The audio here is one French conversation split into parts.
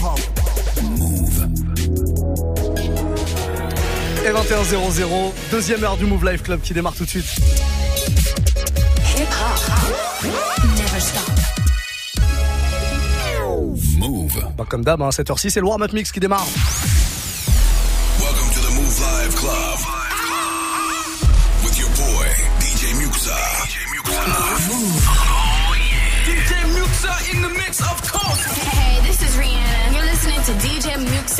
Move. Et 21.00, deuxième heure du Move Life Club qui démarre tout de suite. Hip hop. Never stop. Move. Bah comme d'hab, hein, 7h06, c'est le warm-up mix qui démarre.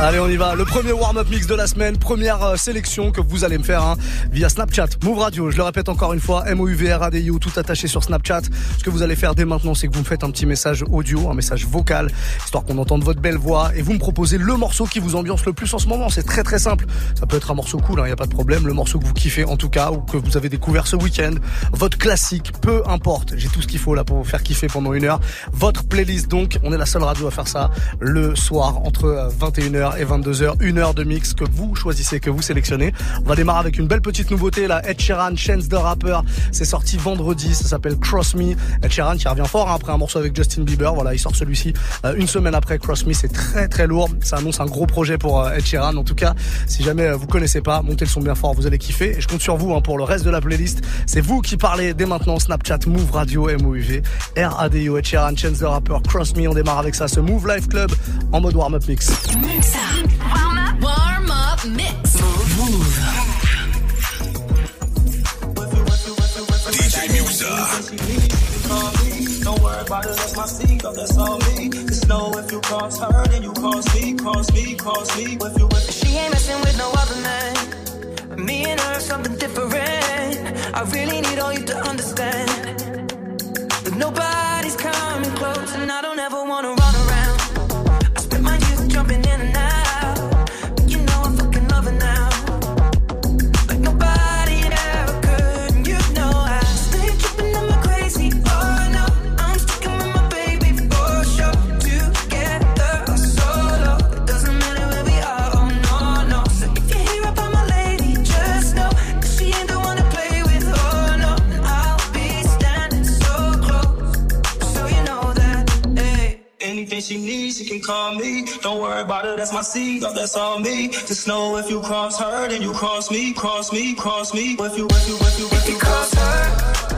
Allez, on y va. Le premier warm-up mix de la semaine, première euh, sélection que vous allez me faire hein, via Snapchat, Move Radio. Je le répète encore une fois, M O U V R A D I tout attaché sur Snapchat. Ce que vous allez faire dès maintenant, c'est que vous me faites un petit message audio, un message vocal, histoire qu'on entende votre belle voix et vous me proposez le morceau qui vous ambiance le plus en ce moment. C'est très très simple. Ça peut être un morceau cool, il hein, n'y a pas de problème. Le morceau que vous kiffez en tout cas ou que vous avez découvert ce week-end, votre classique, peu importe. J'ai tout ce qu'il faut là pour vous faire kiffer pendant une heure. Votre playlist donc, on est la seule radio à faire ça le soir entre 21h et 22h, une heure de mix que vous choisissez, que vous sélectionnez. On va démarrer avec une belle petite nouveauté, la Ed Sheeran, Chance the Rapper. C'est sorti vendredi, ça s'appelle Cross Me. Ed Sheeran qui revient fort hein, après un morceau avec Justin Bieber. Voilà, il sort celui-ci euh, une semaine après Cross Me. C'est très très lourd. Ça annonce un gros projet pour euh, Ed Sheeran. En tout cas, si jamais euh, vous connaissez pas, montez le son bien fort, vous allez kiffer. Et je compte sur vous hein, pour le reste de la playlist. C'est vous qui parlez dès maintenant. Snapchat, Move Radio, M-O-U-V, R-A-D-I-O, Ed Sheeran, Chance the Rapper, Cross Me. On démarre avec ça, ce Move Life Club en mode warm-up mix. Warm up, warm up mix. Move. DJ Musa. Don't worry about it, that's my seed, that's all me. Just know if you cross her, then you cross me, cross me, cross me. If you, if she ain't messing with no other man. Me and her, something different. I really need all you to understand. That nobody's coming close, and I don't ever wanna run she needs, she can call me. Don't worry about it, that's my seed, that's all me. Just know if you cross her, then you cross me, cross me, cross me. If you, if you, if you, if you cross her,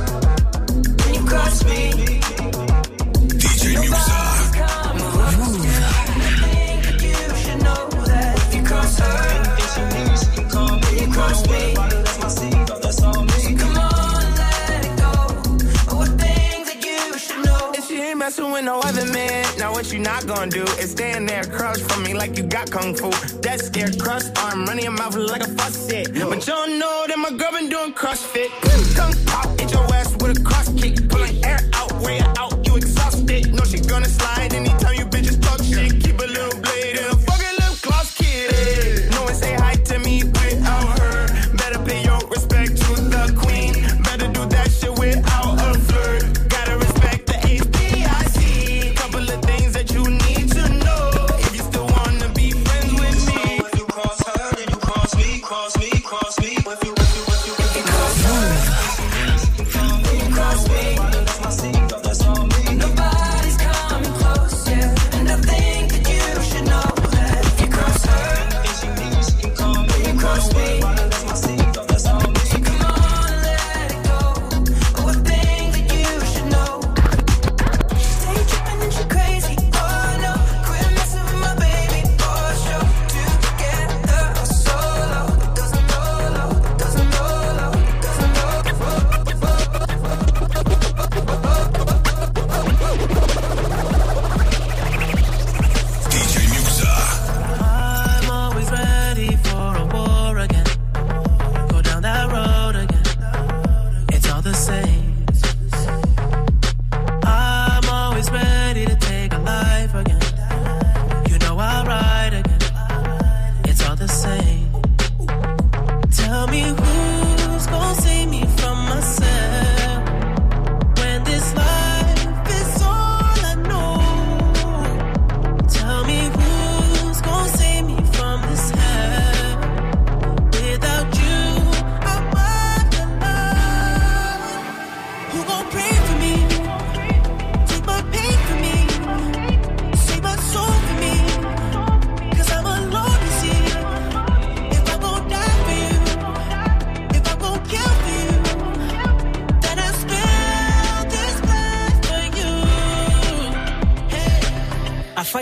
what you not gonna do is stand there across from me like you got kung fu. That scared crust arm running your mouth like a faucet. But don't know that my girl been doing CrossFit. Kung pop, hit your ass with a cross kick. Pulling air out, way out, you exhausted. No, she gonna slide anytime you bitches talk shit. Keep a little blade and a fucking lip gloss kid. No one say hi to me without her. Better pay your respect to the queen. Better do that shit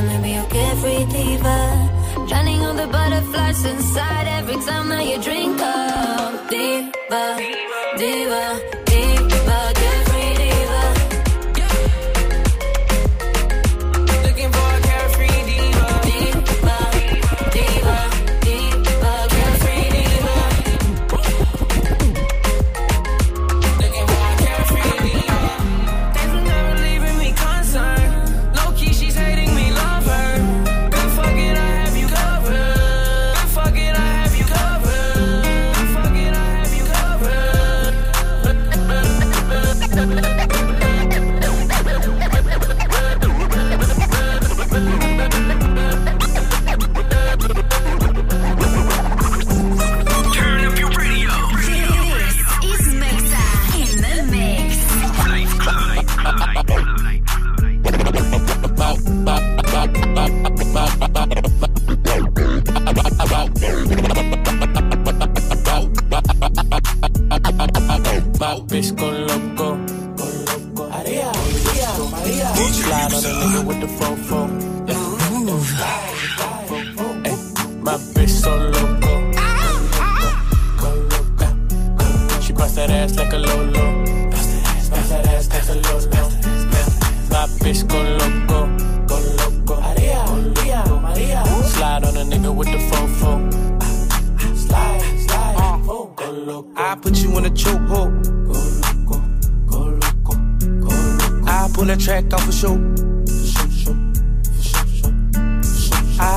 Let me be your carefree diva. Drowning all the butterflies inside every time that you drink up. Diva, diva,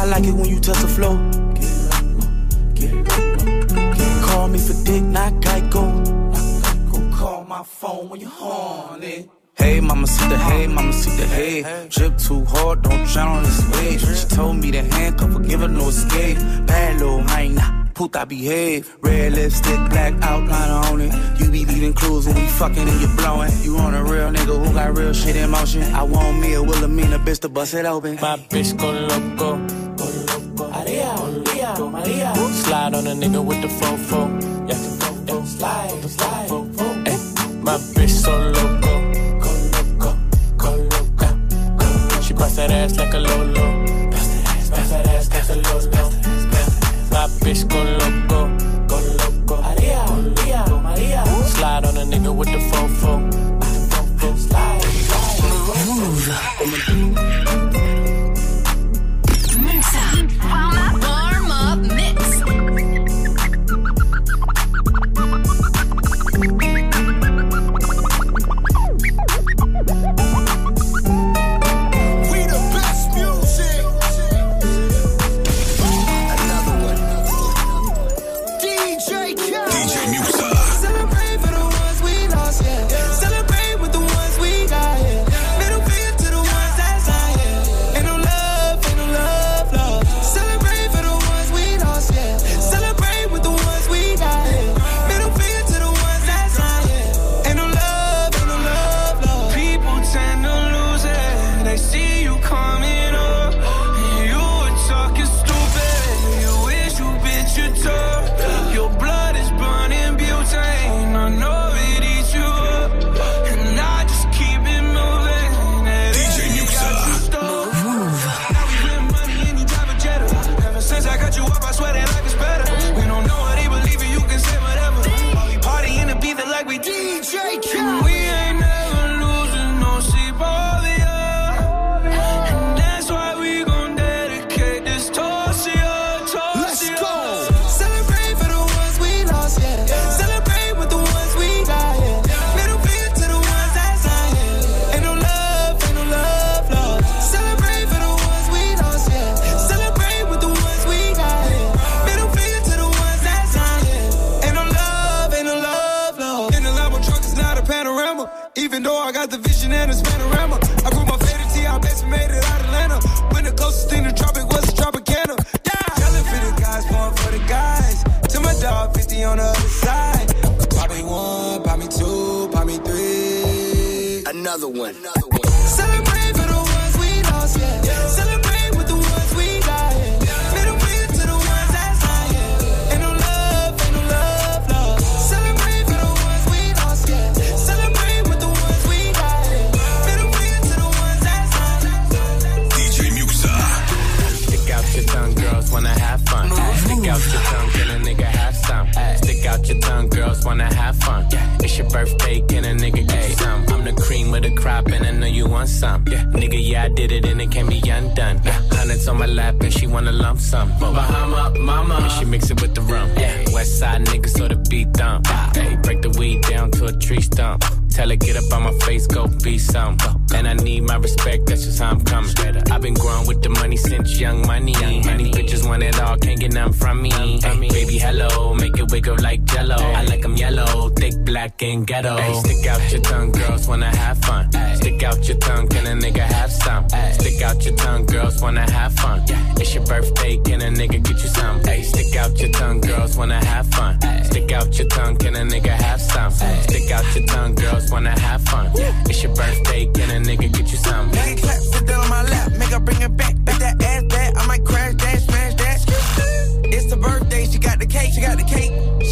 I like it when you touch the floor. Call me for dick, not Geico. Go call my phone when you're horny. Hey, mama, see the hey, mama, see the hey. Drip too hard, don't drown on this wave. She told me to handcuff her, give her no escape. Bad little hyena, puta behave. Red lipstick, black outline on it. You be leaving clues when we fucking and you blowing. You on a real nigga who got real shit in motion. I want me a Wilhelmina bitch to bust it open. My bitch go loco. Slide on a nigga with the fofo. Yeah, yeah. slide, slide. Ay, my bitch so loco, go loco, go loco. She bust that ass like a lolo. Bust that ass, bust that ass like a lolo. My bitch go loco, go loco. Maria, Maria, Maria. Slide on a nigga with the fofo. Slide, slide. Muxa. Wiggle like jello. I like 'em yellow, thick, black, and ghetto. Hey, stick out your tongue, girls wanna have fun. Stick out your tongue, can a nigga have some? Stick out your tongue, girls wanna have fun. It's your birthday, can a nigga get you some? Hey, stick out your tongue, girls wanna have fun. Stick out your tongue, can a nigga have some? Stick out your tongue, girls wanna have fun. It's your birthday, can a nigga get you some? Make it clap, sit down on my lap, make her bring it back. Back that ass back, I might crash that, smash that. It's the birthday, she got the cake, she got the cake.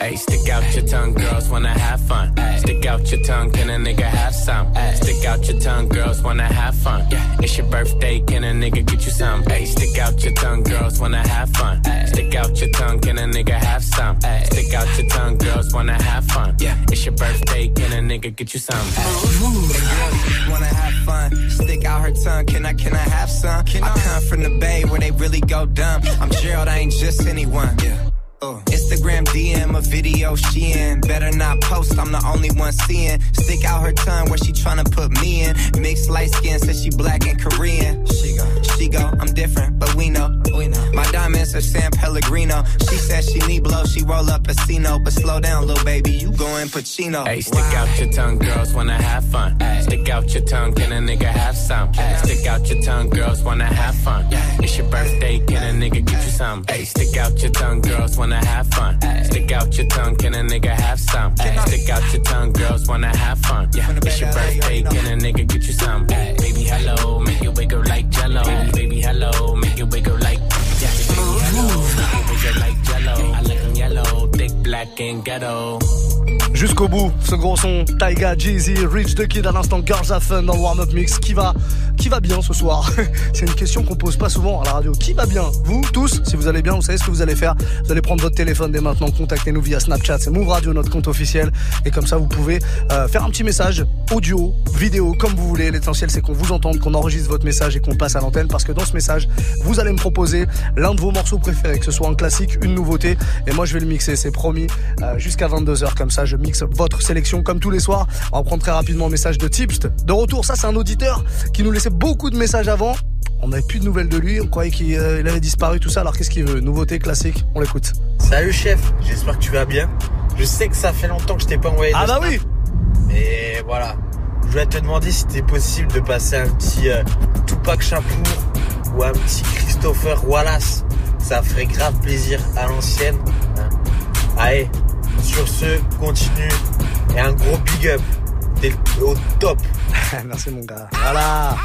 Hey, stick out your tongue, girls wanna have fun. Stick out your tongue, can a nigga have some? Stick out your tongue, girls wanna have fun. It's your birthday, can a nigga get you some? Hey, stick out your tongue, girls wanna have fun. Stick out your tongue, can a nigga have some? Stick out your tongue, girls wanna have fun. Yeah, it's your birthday, can a nigga get you some? wanna have fun. Stick out her tongue, can I, can I have some? I come from the bay where they really go dumb. I'm Gerald, I ain't just anyone. Uh, Instagram DM a video she in. Better not post, I'm the only one seeing. Stick out her tongue where she tryna put me in. Mixed light skin, says she black and Korean. She go, she go, I'm different, but we know. My diamonds are San Pellegrino. She says she need blow, she roll up a Casino. But slow down, little baby, you going Pacino. Hey, stick out your tongue, girls wanna have fun. Stick out your tongue, can a nigga have some? Stick out your tongue, girls wanna have fun. It's your birthday, can a nigga get you some? Hey, stick out your tongue, girls wanna have fun. Stick out your tongue, can a nigga have some? Stick out your tongue, girls wanna have fun. It's your birthday, can a nigga get you some? Baby, hello, make it wiggle like jello. Baby, hello, make it wiggle like. Jusqu'au bout, ce gros son, Taiga, Jeezy, Rich the Kid à l'instant, Girls Have Fun dans le warm-up mix. Qui va, qui va bien ce soir? C'est une question qu'on pose pas souvent à la radio. Qui va bien? Vous, tous, si vous allez bien, vous savez ce que vous allez faire. Vous allez prendre votre téléphone dès maintenant, contactez-nous via Snapchat, c'est Move Radio, notre compte officiel. Et comme ça, vous pouvez euh, faire un petit message, audio, vidéo, comme vous voulez. L'essentiel, c'est qu'on vous entende, qu'on enregistre votre message et qu'on passe à l'antenne. Parce que dans ce message, vous allez me proposer l'un de vos morceaux préférés, que ce soit un classique, une nouveauté. Et moi, je vais le mixer, c'est promis, euh, jusqu'à 22h. Comme ça, je mixe votre sélection comme tous les soirs. On va prendre très rapidement un message de Tipst. De retour, ça c'est un auditeur qui nous laissait beaucoup de messages avant. On n'avait plus de nouvelles de lui, on croyait qu'il euh, avait disparu, tout ça. Alors qu'est-ce qu'il veut? Nouveauté, classique, on l'écoute. Salut chef, j'espère que tu vas bien. Je sais que ça fait longtemps que je t'ai pas envoyé de Ah bah snap. oui Mais voilà, je voulais te demander si c'était possible de passer un petit euh, Tupac Chapour ou un petit Christopher Wallace. Ça ferait grave plaisir à l'ancienne. hein. Allez, sur ce, continue. Et un gros big up. T'es au top. Merci mon gars. Voilà.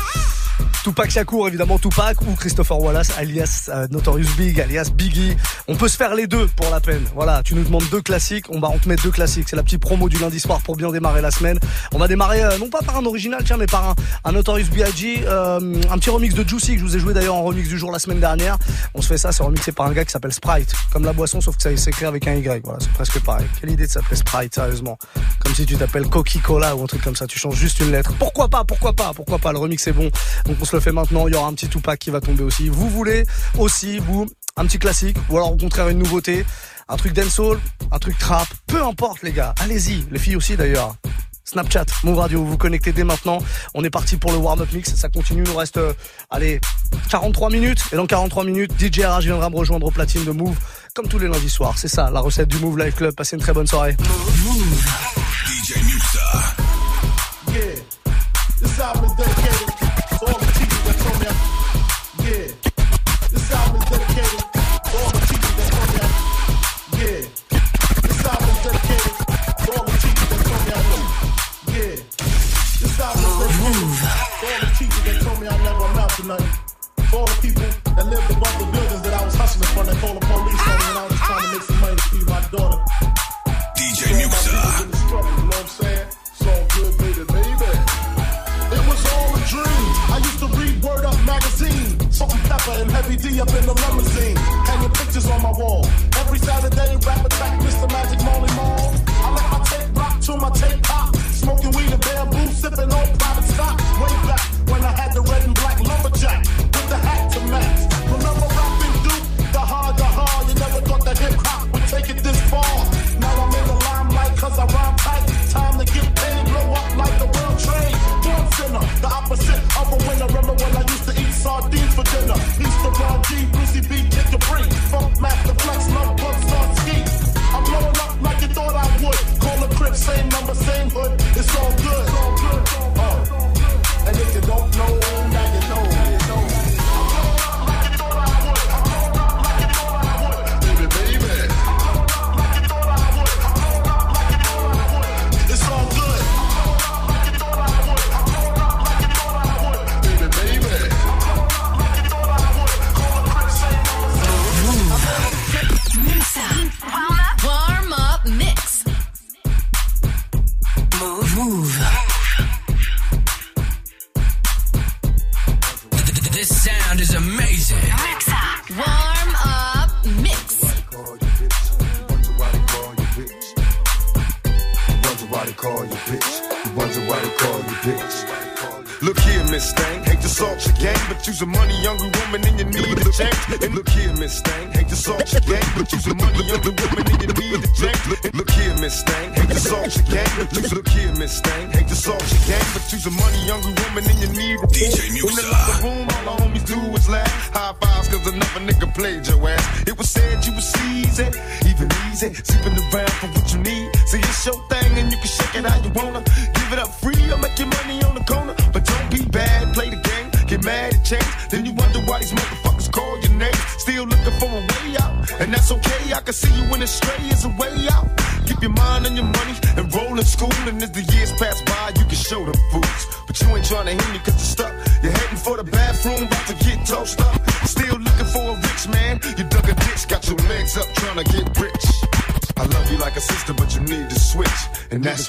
Tupac Shakur, évidemment Tupac, ou Christopher Wallace, alias euh, Notorious Big, alias Biggie. On peut se faire les deux pour la peine. Voilà, tu nous demandes deux classiques, on va on te met deux classiques. C'est la petite promo du lundi soir pour bien démarrer la semaine. On va démarrer euh, non pas par un original, tiens, mais par un, Notorious B.I.G., euh, un petit remix de Juicy que je vous ai joué d'ailleurs en remix du jour la semaine dernière. On se fait ça, c'est remixé par un gars qui s'appelle Sprite, comme la boisson, sauf que ça s'écrit avec un Y. Voilà, c'est presque pareil. Quelle idée de s'appeler Sprite, sérieusement. Comme si tu t'appelles Coca-Cola ou un truc comme ça. Tu changes juste une lettre. Pourquoi pas Pourquoi pas Pourquoi pas Le remix est bon. Donc on se le fait maintenant. Il y aura un petit Tupac qui va tomber aussi. Vous voulez aussi, vous, un petit classique ou alors au contraire une nouveauté, un truc dancehall, un truc trap, peu importe les gars. Allez-y, les filles aussi d'ailleurs. Snapchat, Move Radio, vous vous connectez dès maintenant. On est parti pour le warm-up mix. Ça continue. Il nous reste, euh, allez, 43 minutes. Et dans 43 minutes, DJ RH viendra me rejoindre au platine de Move, comme tous les lundis soirs. C'est ça, la recette du Move Live Club. Passez une très bonne soirée. DJ Muxa. Yeah, all the people that lived above the buildings that I was hustling from that called the police on when I was trying to make some money to feed my daughter. DJ so Muxa. You know what I'm saying? Good, baby, baby. It was all a dream. I used to read Word Up magazine. Salt and pepper and heavy D up in the limousine. Hanging pictures on my wall. Every Saturday, rap attack, Mr. Magic. same number, same hood. It's all good. It's all good. Uh. And if you don't know, wanna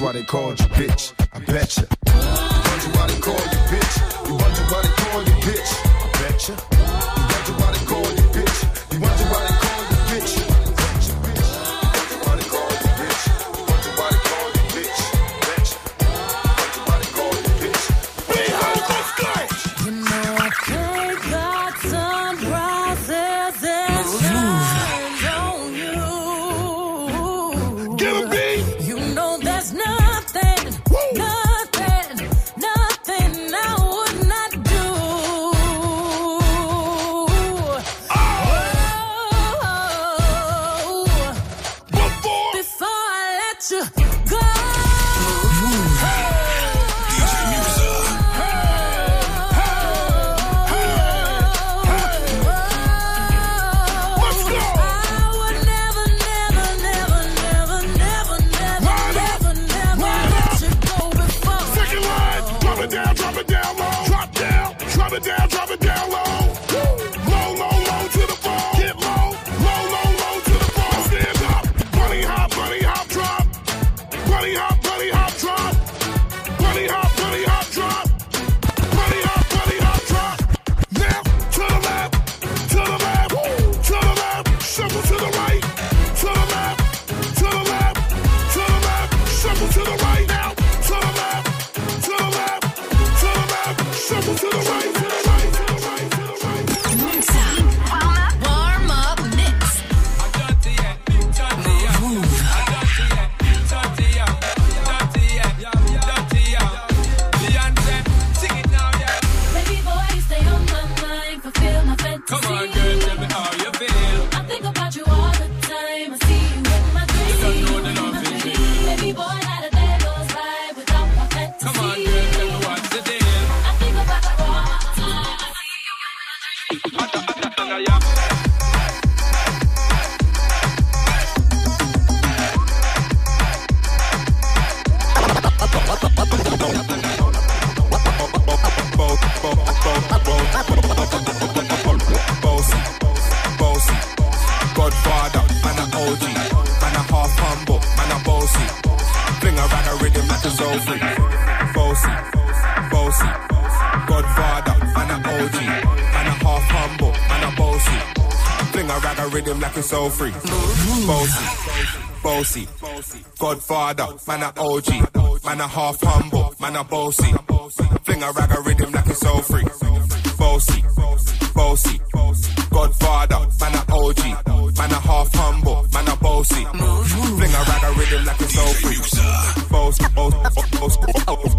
why they called you bitch. I betcha. godfather, man a OG, man a half humble, man a bossy. Fling around a rhythm like a Zofi, bossy, bossy. Godfather, man a OG, man a half humble, man a bossy. A rhythm like it's soul free, bossy, bossy. Godfather, man a OG, man a half humble, man a bossy. Fling a a rhythm like it's soul free, bossy, bossy. Godfather, man a OG. Man, a half humble, man, a bossy. Fling a rag a rhythm like a soul freak. Boss, boss, boss, boss, boss.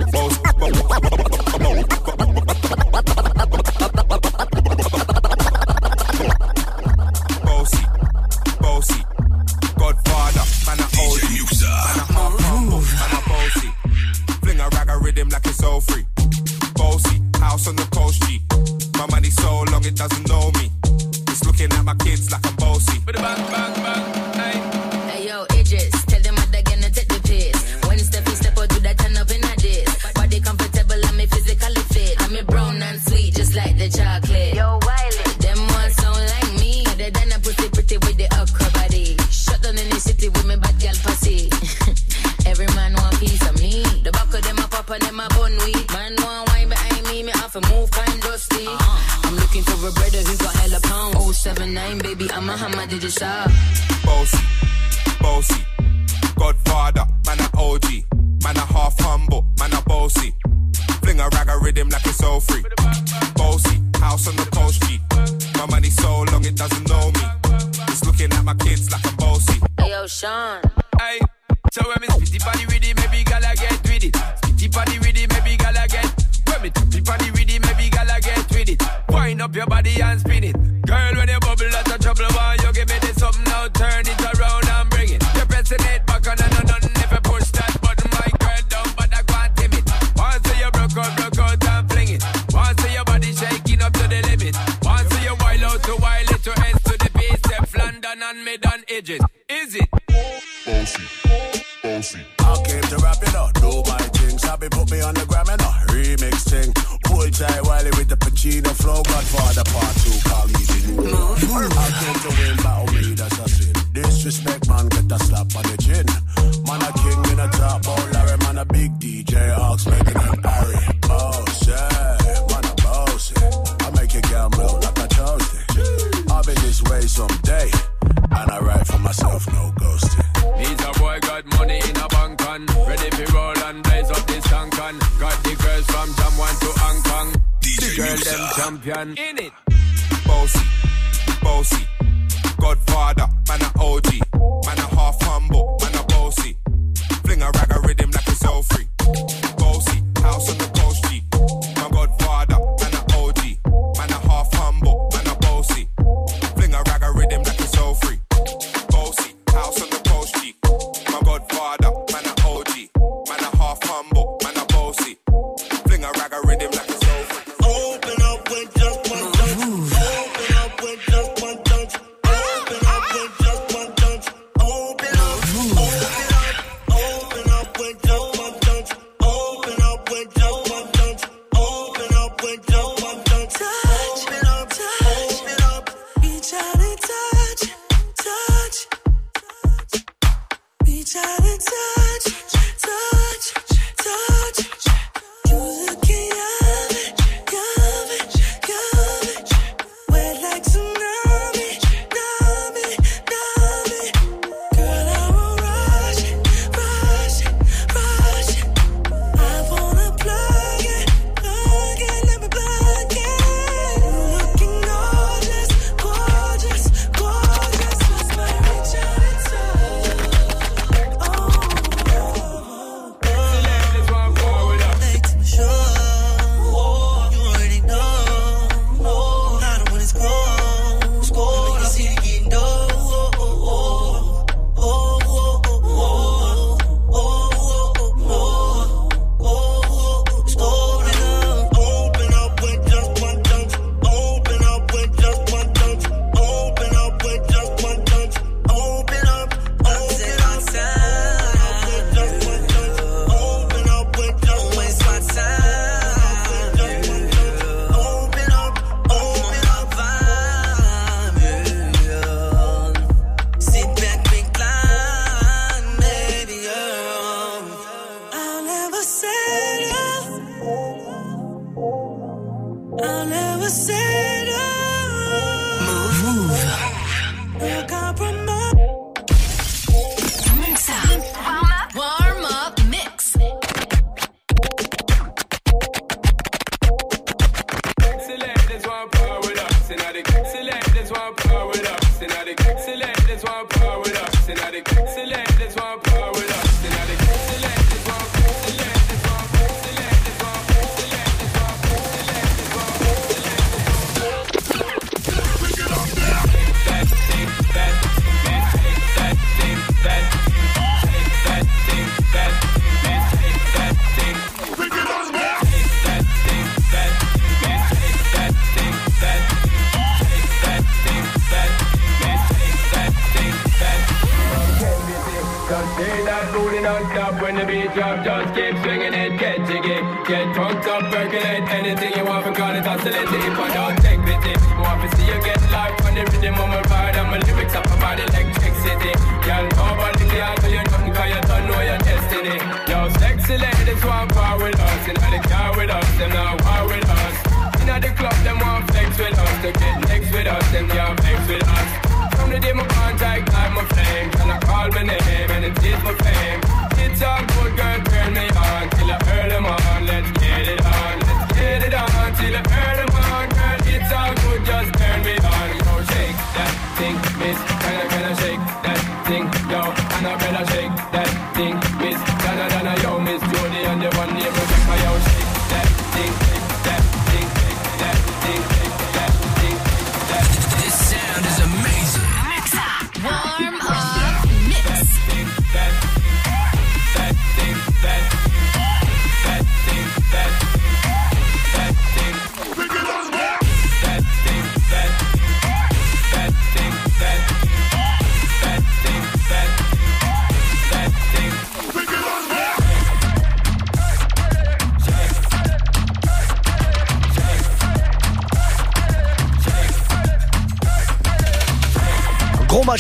So.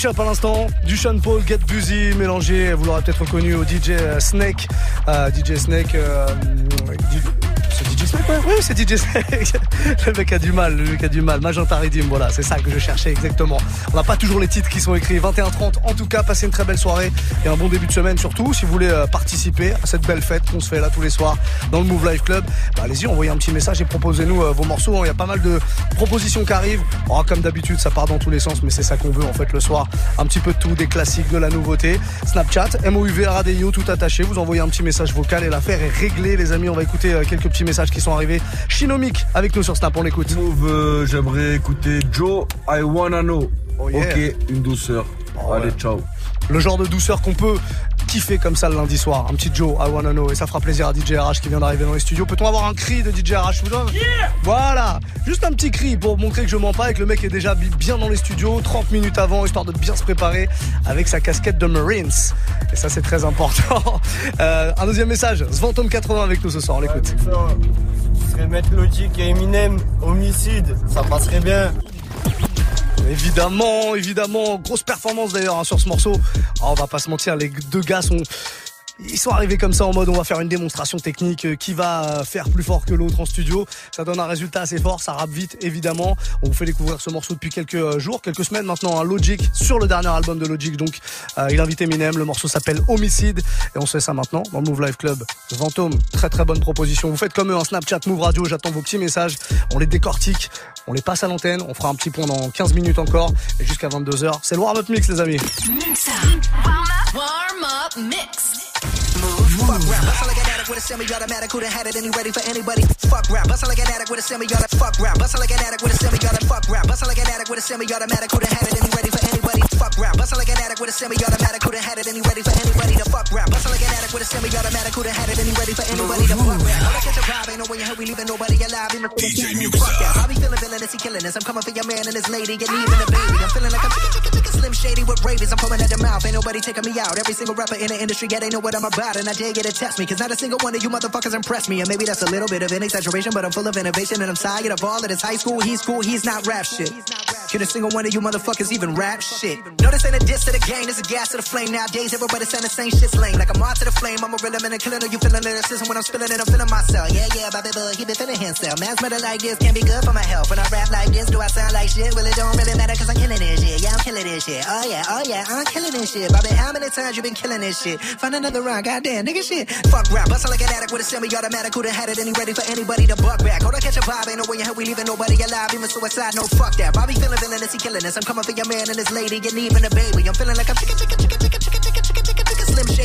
Mashup à l'instant, du Sean Paul, Get Busy, mélangé, vous l'aurez peut-être reconnu au DJ euh, Snake. Euh, DJ Snake, euh, oui, c'est DJ le mec a du mal, le mec a du mal. Magenta Redeem, voilà, c'est ça que je cherchais exactement. On n'a pas toujours les titres qui sont écrits. 21h30, en tout cas, passez une très belle soirée et un bon début de semaine surtout. Si vous voulez euh, participer à cette belle fête qu'on se fait là tous les soirs dans le Move Life Club, bah, allez-y, envoyez un petit message et proposez-nous euh, vos morceaux. Il y a pas mal de propositions qui arrivent. Oh, comme d'habitude, ça part dans tous les sens, mais c'est ça qu'on veut en fait le soir. Un petit peu de tout, des classiques, de la nouveauté. Snapchat, MOUV, RADIO, tout attaché. Vous envoyez un petit message vocal et l'affaire est réglée, les amis. On va écouter euh, quelques petits messages qui sont arrivés. Shinomic avec nous sur Snap, on l'écoute. Move, euh, j'aimerais écouter Joe, I wanna know. Oh, yeah. Ok, une douceur. Allez, ciao. Le genre de douceur qu'on peut kiffer comme ça le lundi soir. Un petit Joe, I wanna know. Et ça fera plaisir à DJ RH qui vient d'arriver dans les studios. Peut-on avoir un cri de DJ RH vous donne Voilà. Juste un petit cri pour montrer que je mens pas et que le mec est déjà bi- bien dans les studios 30 minutes avant, histoire de bien se préparer avec sa casquette de Marines. Et ça, c'est très important. Euh, un deuxième message. Svantom 80 avec nous ce soir. On l'écoute. Serait mettre Logic et Eminem, homicide, ça passerait bien. Évidemment, évidemment, grosse performance d'ailleurs hein, sur ce morceau. Ah, on va pas se mentir, les deux gars sont ils sont arrivés comme ça en mode on va faire une démonstration technique euh, qui va euh, faire plus fort que l'autre en studio. Ça donne un résultat assez fort, ça rappe vite évidemment. On vous fait découvrir ce morceau depuis quelques euh, jours, quelques semaines maintenant, un Logic sur le dernier album de Logic. Donc euh, il invite Eminem, le morceau s'appelle Homicide et on se fait ça maintenant dans le Move Live Club. Vantôme, très très bonne proposition. Vous faites comme eux un Snapchat Move Radio, j'attends vos petits messages, on les décortique, on les passe à l'antenne, on fera un petit point dans 15 minutes encore et jusqu'à 22h. C'est le warm-up mix les amis. Fuck rap, bustin' like an addict with a semi-automatic. Who done had it? Any ready for anybody? Fuck rap, bustin' like an addict with a semi-automatic. Fuck rap, bustin' like an addict with a semi-automatic. Fuck rap, bustin' like an addict with a semi-automatic. Who done had it? Any ready for anybody? Fuck rap, bustin' like an addict with a semi-automatic. Who done had it? Any ready for anybody? To fuck rap, bustin' like an addict with a semi-automatic. Who done had it? Any ready for anybody? To fuck rap. All I catch a vibe, ain't no way in hell we leaving nobody alive. Even fuck that. I be feeling villainous, he killing us. I'm coming for your man and his lady, and even the baby. I'm feeling like I'm shady with rabies. I'm foaming at the mouth, ain't nobody taking me out. Every single rapper in the industry, yeah, they know what I'm about, and I dare get to test me, cause not a single one of you motherfuckers impress me. And maybe that's a little bit of an exaggeration, but I'm full of innovation, and I'm tired of all of this high school, he's cool, he's not rap shit. Can a single one of you motherfuckers even rap shit? No, this ain't a diss to the game, this is gas to the flame. Nowadays, everybody saying the same shit's lame. Like I'm on to the flame, I'm a man and killing it. You feeling lyricism when I'm spilling it, I'm feeling myself. Yeah, yeah, Bobby Bug, he been feeling himself. Man's better like this, can't be good for my health. When I rap like this, do I sound like shit? Well, it don't really matter cause I'm killing this shit. Yeah, I'm killing this shit. Oh oh yeah, oh yeah, I'm killing this shit. Bobby, how many times you been killing this shit? Find another rhyme, goddamn, nigga shit. Fuck rap, bustle like an addict with a semi-automatic. Who'da had it any ready for anybody to buck back? Hold on, catch a vibe, ain't no way in hell we leaving nobody alive. Even suicide, no fuck that. Bobby feeling villainous, he killing us. I'm coming for your man and his lady, and even a baby. I'm feeling like I'm chicken, chicken, chicken, chicken, chicken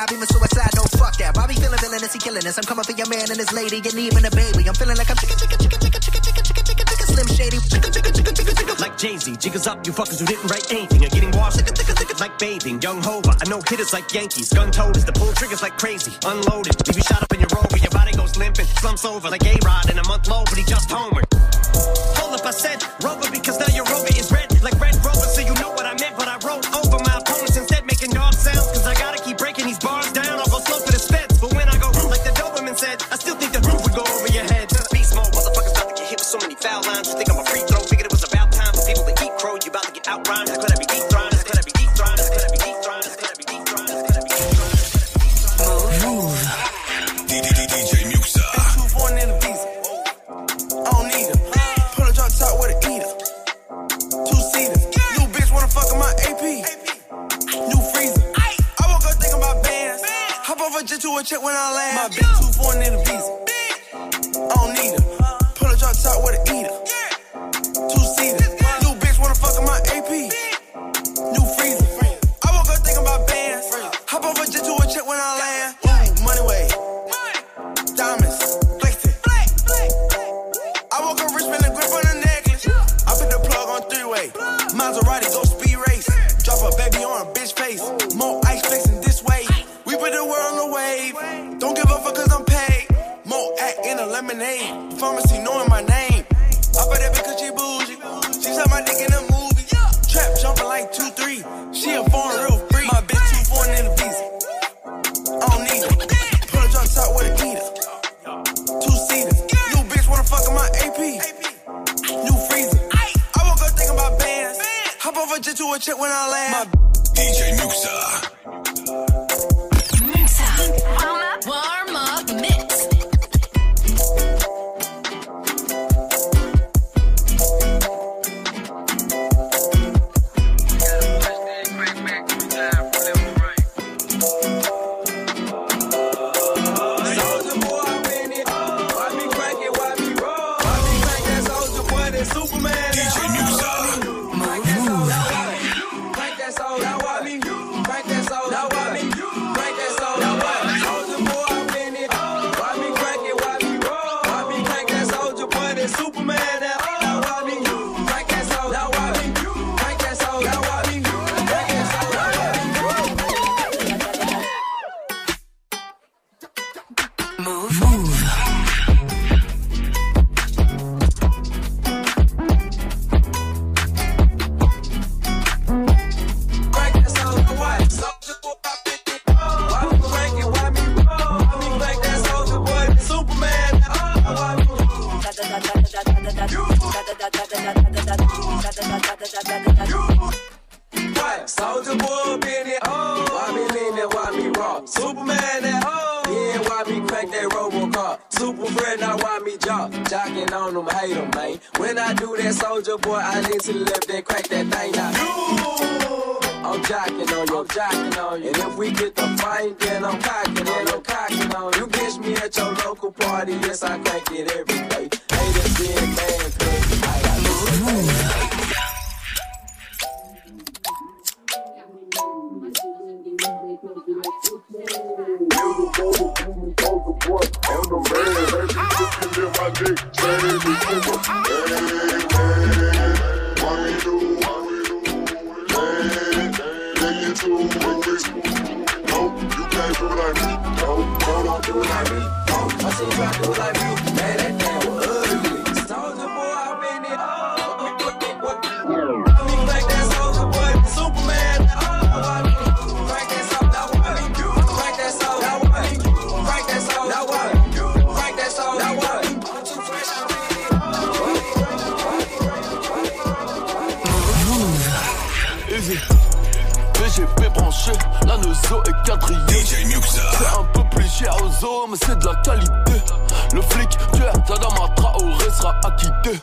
lie, beaming suicide, no fuck that. Bobby feeling villainous, he killing us. I'm coming for your man and his lady, and even a baby. I'm feeling like I'm chicken, chicken, chicken, chicken, chicken, chicken, chicken, chicken, chicken, slim shady. Like Jay Z, jiggers up, you fuckers who didn't write anything are getting washed. Chicken, chicken, chicken, like bathing. Young Hova, I know hitters like Yankees. Gun toters, the pull triggers like crazy. Unloaded, leave you shot up in your rover. Your body goes limping, slumps over like A Rod in a month low, but he just homered. Hold up, I said, rover because mais c'est de la qualité. Le flic, tu es dans ma traoré sera acquitté.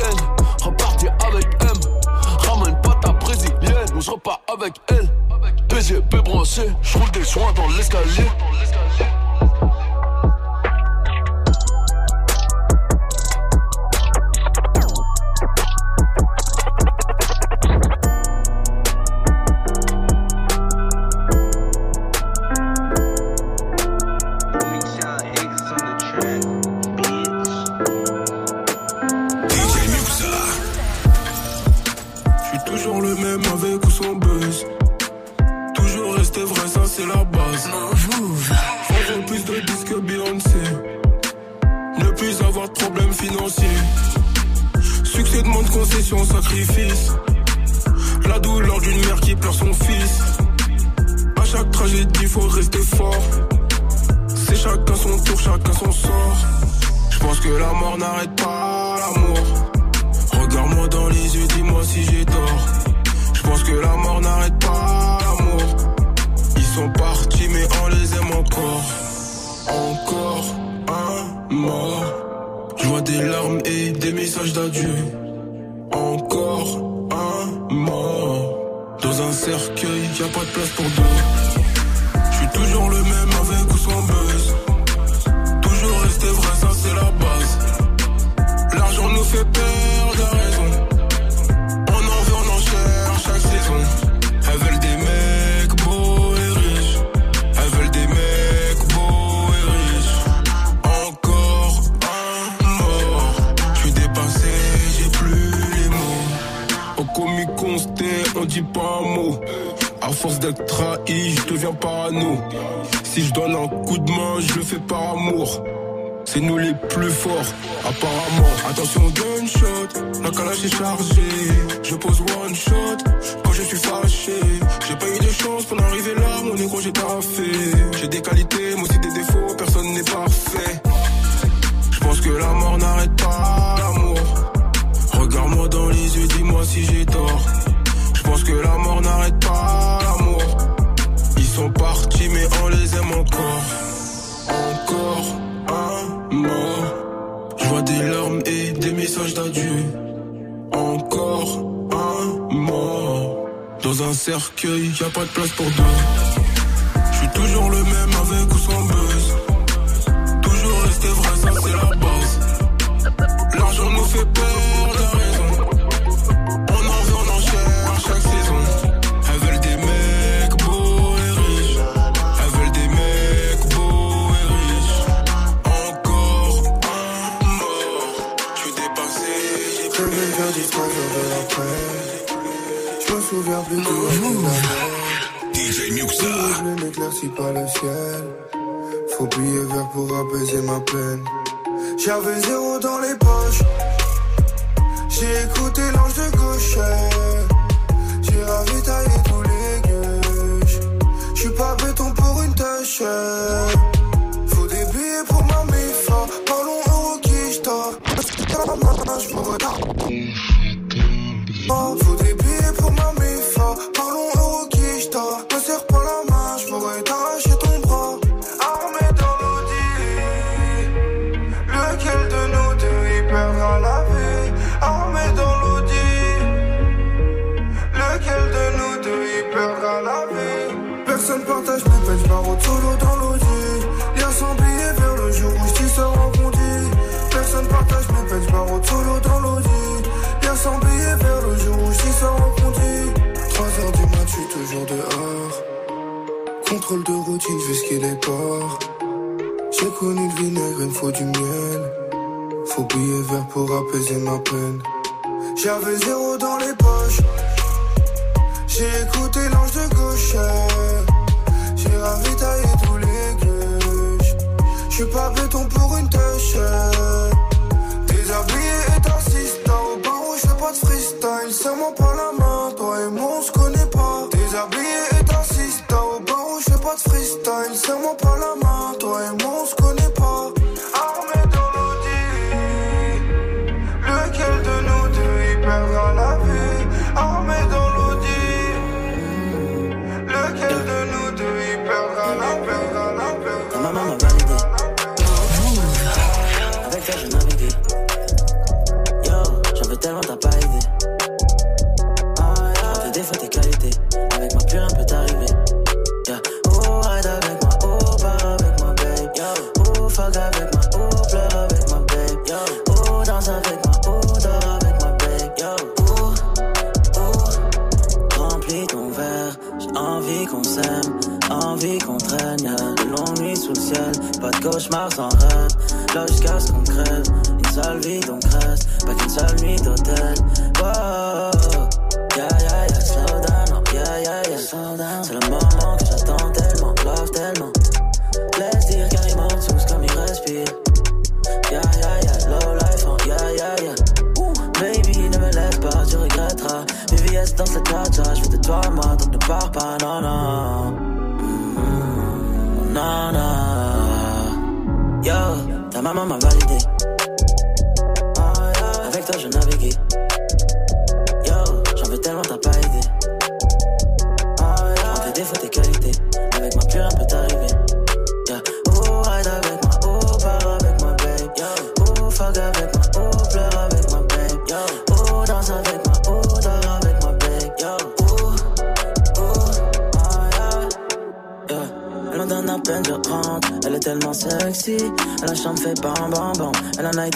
haine. Reparti avec M. Ramène pas ta brésilienne, ou je repars avec elle. BGP branché, je roule des joints dans l'escalier. un coup de main, je le fais par amour. C'est nous les plus forts, apparemment. Attention gunshot, la calage est chargée. Je pose one shot quand je suis fâché. J'ai pas eu de chance pour en arriver là, mon négro j'ai taffé. J'ai des qualités, moi aussi des défauts, personne n'est parfait. Je pense que la mort n'arrête pas l'amour. Regarde-moi dans les yeux, dis-moi si j'ai tort. Je pense que la mort n'arrête pas encore, un mort. Je vois des larmes et des messages d'adieu. Encore un mort. Dans un cercueil, y a pas de place pour deux. Je suis toujours le même avec ou sans regarde les deux. DJ Muxa. Je n'éclaircis pas le ciel. Faut plier vert pour apaiser ma peine. J'avais zéro dans les poches. J'ai écouté l'ange de gauche. J'ai ravitaillé tous les gueules. J'suis pas béton pour une tâche. Faut des billets pour ma méfa. Parlons euro qui j'tors. Faut des billets pour ma méfa. ma route solo dans l'audi. Liens s'emblier vers le jour où je dis ça. Personne partage mes peines, je ma route solo dans l'audi. Liens s'emblier vers le jour où je dis ça 3 heures du mat, je suis toujours dehors. Contrôle de routine jusqu'à les ports. J'ai connu le vinaigre, il me faut du miel. Faut oublier vert pour apaiser ma peine. J'avais zéro dans les poches. J'ai écouté l'ange de gauche. J'ai ravitaillé tous les gueuches. J'suis pas béton pour une tâche. Déshabillé et t'assistes au barreau, j'fais pas de freestyle. Serre-moi pas la main, toi et moi on se connaît pas. Déshabillé et t'assistes au barreau, j'fais pas de freestyle. Serre-moi pas la main, toi et moi on se pas de cauchemar sans rêve. Là jusqu'à ce qu'on crève, une seule vie donc reste, pas qu'une seule nuit d'hôtel. Fait bam bam bam. Elle en a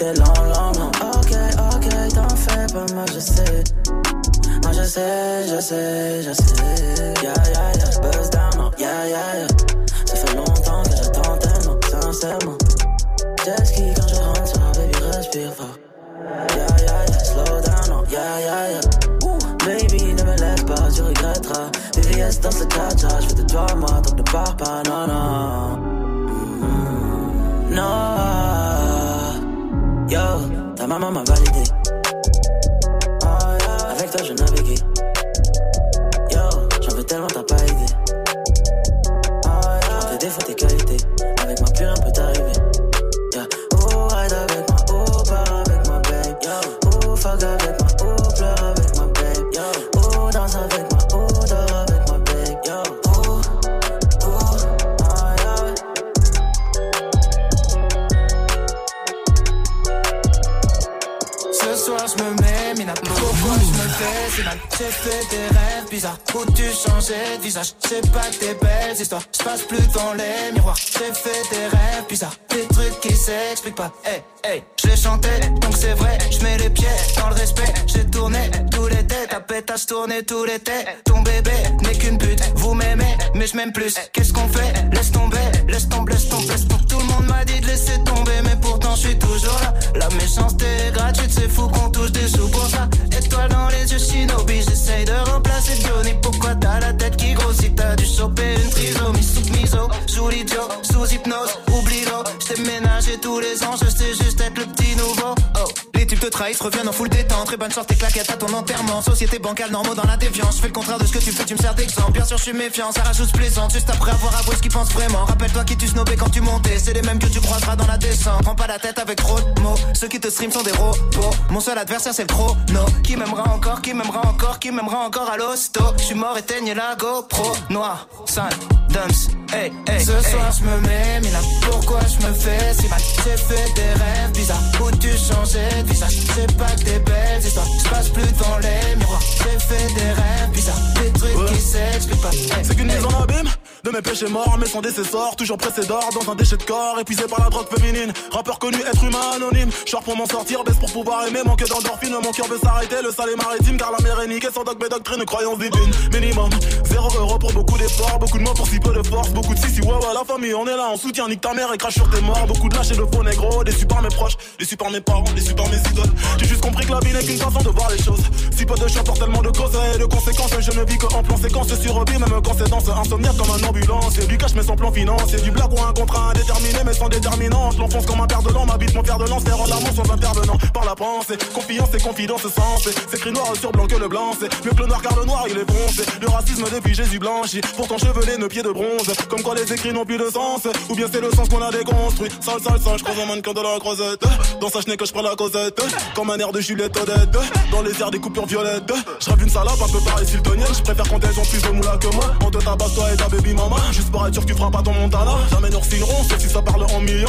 plus dans les miroirs. J'ai fait des rêves bizarres. Des trucs qui s'expliquent pas. Hey hey Je les chantais donc c'est vrai. Je mets les pieds dans le respect. J'ai tourné tous les l'été Ta pétasse tournée tout l'été Ton bébé n'est qu'une pute. Vous m'aimez mais je m'aime plus. Qu'est-ce qu'on fait? Laisse tomber Laisse tomber Laisse tomber laisse tomber. Tout le monde m'a dit de laisser tomber Mais pourtant je suis toujours là. La méchanceté est gratuite. C'est fou qu'on touche des sous pour ça. Étoile dans les yeux shinobi. J'essaye de remplacer Johnny. Pourquoi t'as la tête qui grossit? T'as dû choper une trisomie miso Joue l'idiot sous hypnose Oublie-le J't'ai ménagé tous les ans Je sais juste être le petit nouveau. Oh. Les types te trahissent, reviennent en full détente Très bonne sorte tes claquettes à ton enterrement. Société bancale, normaux dans la déviance Je fais le contraire de ce que tu fais, tu me sers d'exemple. Bien sûr je suis méfiant, ça rajoute plaisante Juste après avoir avoué ce qu'ils pensent vraiment. Rappelle-toi qui tu snobais quand tu montais C'est les mêmes que tu croiseras dans la descente. Prends pas la tête avec trop de mots Ceux qui te stream sont des robots. Mon seul adversaire c'est le chrono. Qui m'aimera encore, qui m'aimera encore Qui m'aimera encore à l'hosto. Je suis mort, éteigne la GoPro. Noir, sale, dumps, hey, hey Ce soir je me mets, mais pourquoi je me fais si mal. J'ai fait des rêves bizarres. Où tu changeais de visage. C'est pas que des belles histoires. Je passe plus dans les miroirs. J'ai fait des rêves bizarres. Des trucs qui s'expliquent pas. Hey, C'est qu'une hey. mise en abîme de mes péchés morts, mais sans décessor, toujours pressé d'or dans un déchet de corps, épuisé par la drogue féminine. Rappeur connu, être humain anonyme. Short pour m'en sortir, baisse pour pouvoir aimer, manque d'endorphine. Mon cœur veut s'arrêter, le est maritime, car la mer est niquée. Sans dogme et doctrine, croyance divine. Minimum, zéro euro pour beaucoup d'efforts, beaucoup de mots pour si peu de force, beaucoup de si si ouais ouais la famille, on est là, on soutient, nique ta mère et crache sur tes morts. Beaucoup de lâches et de faux négro, déçus par mes proches, déçus par mes parents, déçus par mes idoles. J'ai juste compris que la vie n'est qu'une façon de voir les choses. Si peu de choix pour tellement de causes et de conséquences, je ne vis que en plan séquence sur survie, même quand c'est dans ce insomniaque comme un ambulance. Et du cash mais sans plan financier, du blague ou un contrat indéterminé mais sans déterminante. L'enfonce comme un père de l'an, m'habite mon père de lance, rendre l'amour sans intervenant. Par la pensée, confiance et confidence sens. C'est écrit noir sur blanc que le blanc, c'est mieux que le noir car le noir il est foncé. Le racisme depuis Jésus blanchi, pourtant chevelé, nos pieds de bronze. Comme quoi les écrits n'ont plus de sens, ou bien c'est le sens qu'on a déconstruit. Sale, sale, sale, je croise un mannequin de la croisette. Dans sa chenille que je prends la causette, comme un air de Juliette Odette. Dans les airs des coupures violettes, je une salope un peu pareil Siltonienne. Je préfère quand elles ont plus de moula que moi. On te tabasse toi et ta baby mama. Juste pour être sûr que tu feras pas ton montana. Jamais nous signerons, sauf si ça parle en millions.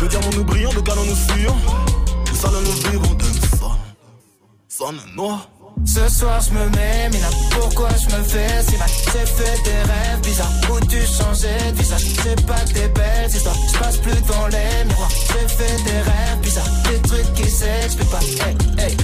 De diamants nous brillons, de canons nous fuyons. De salles nous vivons, de ça. Sonne noir. Ce soir je me mets, là pourquoi je me fais si mal? J'ai fait des rêves bizarres. Où tu changeais de visage? C'est pas des belles histoires, je passe plus dans les miroirs. J'ai fait des rêves bizarres, des trucs qui s'expliquent pas. Hey, hey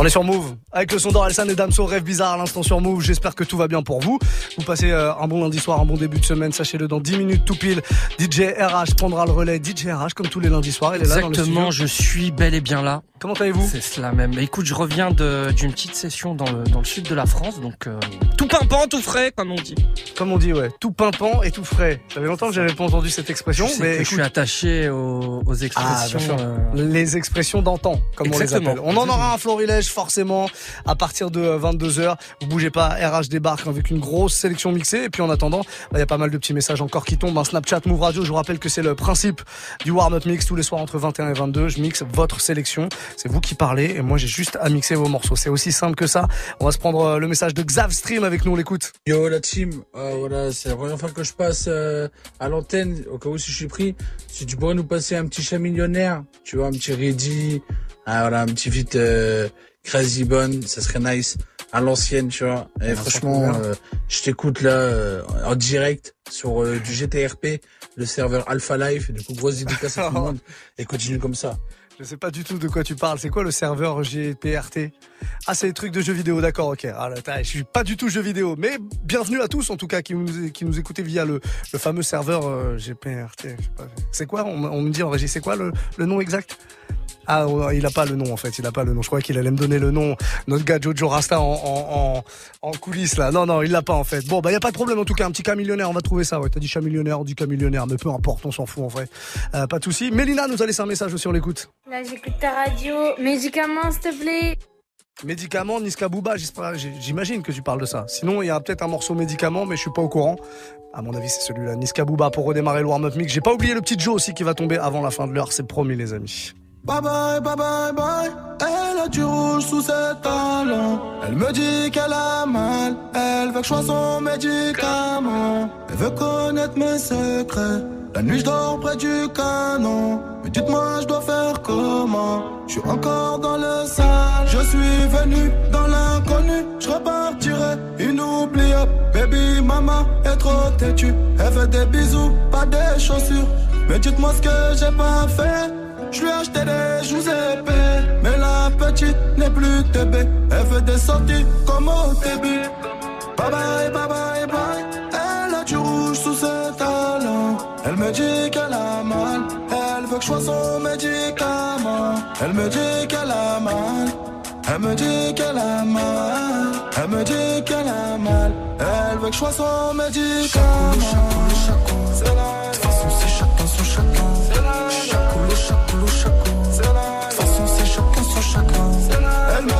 On est sur Move avec le son d'Orelsan et Damso, rêve bizarre à l'instant sur Move. J'espère que tout va bien pour vous. Vous passez euh, un bon lundi soir, un bon début de semaine. Sachez-le, dans 10 minutes tout pile, DJ RH prendra le relais. DJ RH, comme tous les lundis soirs, il est là dans le Exactement, studio. je suis bel et bien là. Comment allez-vous C'est cela même. Bah, Écoute, je reviens d'une petite session dans le, dans le sud de la France, donc euh, tout pimpant, tout frais, comme on dit. Comme on dit, ouais. Tout pimpant et tout frais. Ça fait longtemps que j'avais pas entendu cette expression, Je sais mais que je suis attaché aux, aux Ah, expressions. euh, Les expressions d'antan, comme on les appelle. On en aura un florilège forcément à partir de 22h. Vous bougez pas, RH débarque avec une grosse sélection mixée. Et puis en attendant, bah, il y a pas mal de petits messages encore qui tombent. Un Snapchat, Move Radio, je vous rappelle que c'est le principe du warm-up mix tous les soirs entre 21 et 22. Je mixe votre sélection. C'est vous qui parlez et moi j'ai juste à mixer vos morceaux. C'est aussi simple que ça. On va se prendre euh, le message de Xav Stream avec nous, on l'écoute. Yo la team, Euh, voilà, c'est la première fois que je passe euh, à l'antenne, au cas où si je suis pris, si tu pourrais nous passer un petit chat millionnaire, tu vois, un petit Ready, ah, voilà, un petit vite euh, Crazy Bone, ça serait nice, à l'ancienne, tu vois. Et Ah, franchement, euh, je t'écoute là euh, en direct sur euh, du GTRP, le serveur Alpha Life, du coup grosse dédicace à tout le monde, et continue comme ça. Je sais pas du tout de quoi tu parles. C'est quoi le serveur GPRT Ah, c'est les trucs de jeux vidéo, d'accord, ok. Ah, là, je suis pas du tout jeux vidéo, mais bienvenue à tous en tout cas qui nous, qui via le, fameux serveur euh, GPRT. pas. C'est quoi? On, me dit en régie, c'est quoi le nom exact? Ah, il a pas le nom en fait, il a pas le nom. Je croyais qu'il allait me donner le nom. Notre gars Jojo Rasta en, en, en, en coulisses là. Non, non, il l'a pas en fait. Bon, bah y a pas de problème en tout cas. Un petit cas millionnaire, on va trouver ça. Ouais, t'as dit chat millionnaire, on dit cas millionnaire, mais peu importe, on s'en fout en vrai. Euh, pas de souci. Mélina nous a laissé un message aussi, on l'écoute. Là, j'écoute ta radio. Médicaments, s'il te plaît. Médicaments, Niska Booba, j'imagine que tu parles de ça. Sinon, il y a peut-être un morceau médicament, mais je suis pas au courant. À mon avis, c'est celui-là. Niska Booba pour redémarrer le warm-up mix. J'ai pas oublié le petit Joe aussi qui va tomber avant la fin de l'heure, c'est promis, les amis. Bye bye, bye bye, bye. Elle a du rouge sous ses talons. Elle me dit qu'elle a mal. Elle veut que je sois son médicament. Elle veut connaître mes secrets. La nuit, je dors près du canon. Mais dites-moi, je dois faire comment? Je suis encore dans le sale. Je suis venu dans l'inconnu. Je repartirai inoubliable. Baby, maman est trop têtue. Elle veut des bisous, pas des chaussures. Mais dites-moi ce que j'ai pas fait. Je lui ai acheté des joues épais Mais la petite n'est plus TB Elle veut des sorties comme au début. Bye bye, bye bye, bye. Elle a du rouge sous ses talons. Elle me dit qu'elle a mal. Elle veut que je sois son médicament. Elle me dit qu'elle a mal. Elle me dit qu'elle a mal. Elle me dit qu'elle a mal. Elle veut que je sois son médicament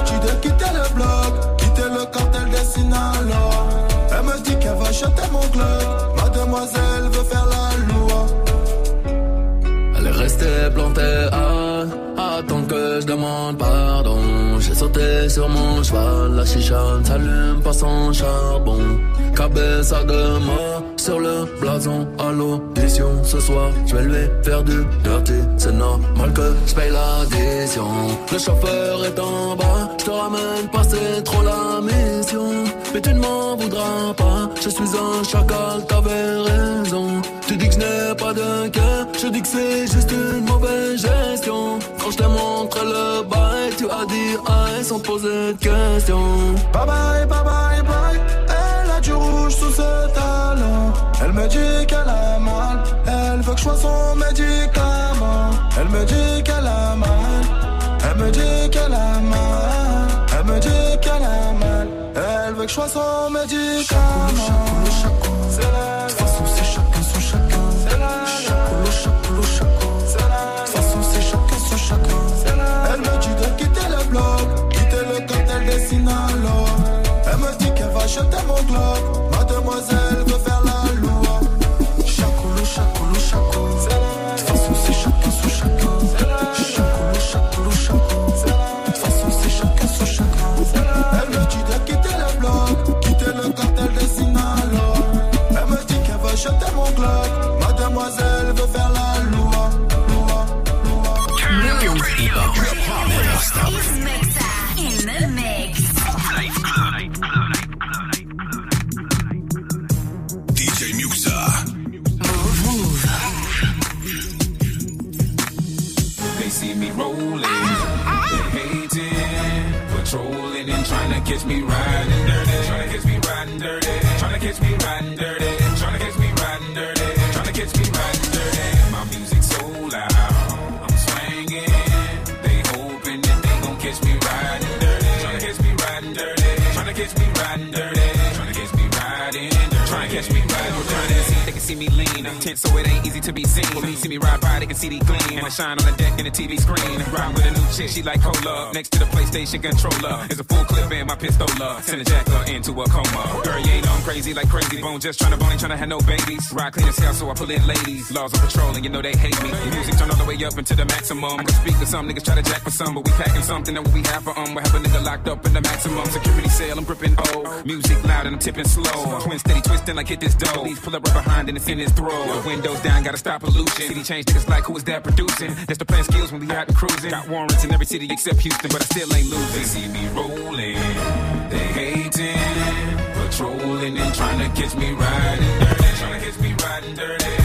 dit de quitter le bloc Quitter le cartel des Sinaloa Elle me dit qu'elle va jeter mon club Mademoiselle veut faire la loi Elle est restée plantée à attendre que je demande pardon. J'ai sauté sur mon cheval, la chicha s'allume pas sans charbon. Cabeza de mort sur le blason à l'audition. Ce soir, je vais lui faire du dirty. C'est normal que je paye l'addition. Le chauffeur est en bas, je te ramène pas, c'est trop la mission. Mais tu ne m'en voudras pas, je suis un chacal, t'avais raison. Tu dis que je n'ai pas de cœur, je dis que c'est juste une mauvaise gestion. Quand je t'ai montré le bail, tu as dit aïe sans poser de questions. Bye bye, bye bye, bye. Son médicament. Elle me dit qu'elle a mal. Elle me dit qu'elle a mal. Elle me dit qu'elle a mal. Elle veut que je sois son médicament. C'est la façon, c'est chacun son chacun. C'est la Chacoulou, chacoulou, chaco. C'est la façon, c'est chacun son chacun. Elle me dit de quitter le bloc, quitter le cartel des Sinaloa. Elle me dit qu'elle va acheter mon globe. Mademoiselle They see me rolling, hating, patrolling and trying to catch me riding dirty. Trying to catch me riding dirty. Trying to catch me riding dirty. See me lean, tense so it ain't easy to be seen. When see me ride by, they can see the gleam. And I shine on the deck in the TV screen. Ride with a new chick, she like cola. Next to the PlayStation controller is a full clip in my pistola. Send a jacker into a coma. Girl, you ain't I'm crazy like crazy bone. Just trying to bone, ain't trying to have no babies. Ride clean as hell, so I pull in ladies. Laws of patrol, and you know they hate me. Music turn all the way up into the maximum. I can speak to some niggas, try to jack for some, but we packing something that we have for um. We have a nigga locked up in the maximum security cell. I'm gripping O. Music loud and I'm tipping slow. Twin steady twisting like hit this dough. Please pull up right behind and it's in his throat. Windows down, gotta stop pollution. City change niggas like who is that producing? That's the plan skills when we out and cruising. Got warrants in every city except Houston, but I still ain't losing. They see me rolling, they hating, patrolling and trying to catch me riding dirty. Trying to catch me riding dirty.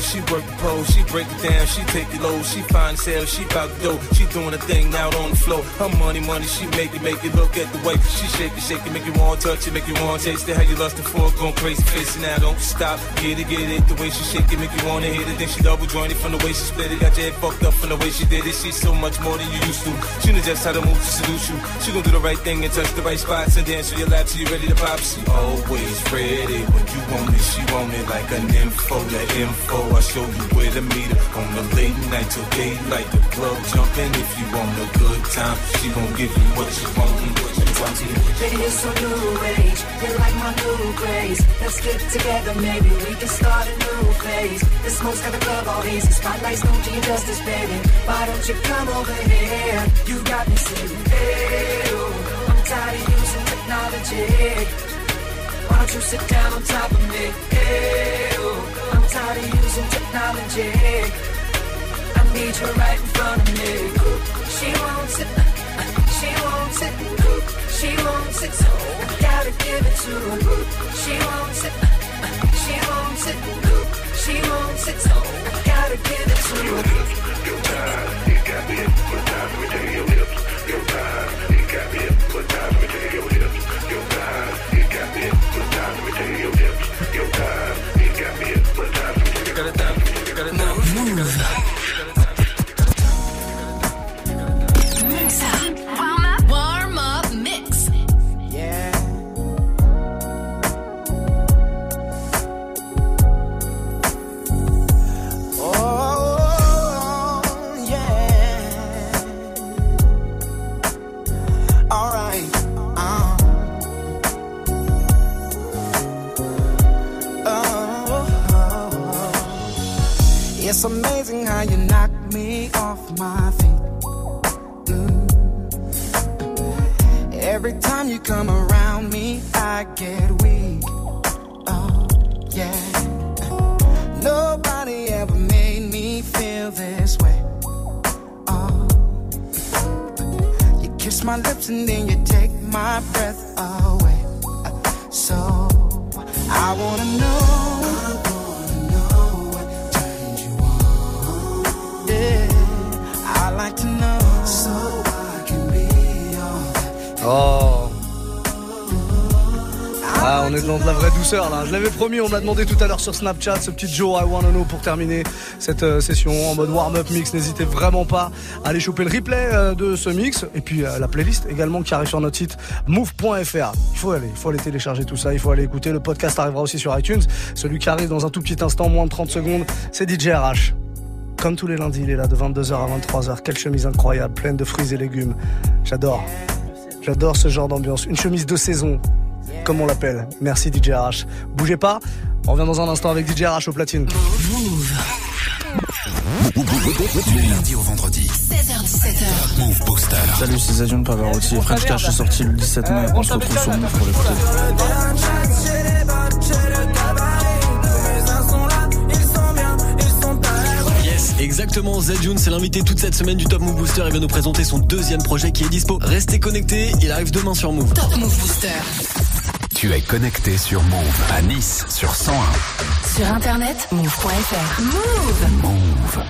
She work the pole, she break it down, she take it low, she find sale, she bout the dough, she doing a thing out on the floor. Her money, money, she make it, make it look at the way she shake it, shake it, make you want to touch it, make you want to taste it. How you lustin' for it, going crazy, facing now, don't stop, get it, get it. The way she shake it, make you wanna hit it. Then she double jointed from the way she split it, got your head fucked up from the way she did it. She's so much more than you used to. She knows just how to move to seduce you. She gon' do the right thing and touch the right spots and dance on your lap till you ready to pop. She always ready when you want it. She want it like an info, the info. I show you where to meet her on the late night till daylight. The club jumping if you want a good time. She gon' give you what you want and what you want. Baby, you're so new age. You're like my new craze. Let's get together, maybe we can start a new phase. The smoke's got the club all hazy. Spotlights don't do you justice, baby. Why don't you come over here? You got me saying, hey, I'm tired of using technology. Why don't you sit down on top of me? Hey, oh, tired of using technology. I need you right in front of me. She wants it. She wants it. She wants it. So I gotta give it to her. She wants it. She wants it. She wants it. So I gotta give it to her. Your time, it got me hypnotized. Let me tell your lips. Your time, it got me hypnotized. Let me tell your lips. Your time, it got me hypnotized. Let me take your lips. Your time. Move. It's amazing how you knock me off my feet. Mm. Every time you come around me, I get weak. Oh, yeah. Nobody ever made me feel this way. Oh, you kiss my lips and then you take my breath away. So I wanna know. Oh. Ah, on est dans de la vraie douceur là. Je l'avais promis, on m'a demandé tout à l'heure sur Snapchat ce petit Joe I Wanna Know pour terminer cette euh, session en mode warm-up mix. N'hésitez vraiment pas à aller choper le replay euh, de ce mix et puis euh, la playlist également qui arrive sur notre site move.fr. Il faut aller, il faut aller télécharger tout ça, il faut aller écouter. Le podcast arrivera aussi sur iTunes. Celui qui arrive dans un tout petit instant, moins de 30 secondes, c'est DJ RH. Comme tous les lundis, il est là de 22h à 23h. Quelle chemise incroyable, pleine de fruits et légumes. J'adore. J'adore ce genre d'ambiance. Une chemise de saison, comme on l'appelle. Merci DJ RH. Bougez pas, on revient dans un instant avec DJ RH au platine. Du lundi au vendredi. 16h17h. Move Booster. Salut, c'est Zadion Pavarotti. French Cash est sorti le 17 mai. On se retrouve sur Move pour l'écouter. Exactement. Zedjun, c'est l'invité toute cette semaine du Top Move Booster. Il va nous présenter son deuxième projet qui est dispo. Restez connectés, il arrive demain sur Move. Top Move Booster. Tu es connecté sur Move à Nice sur 101. Sur internet, move.fr. Move. Move.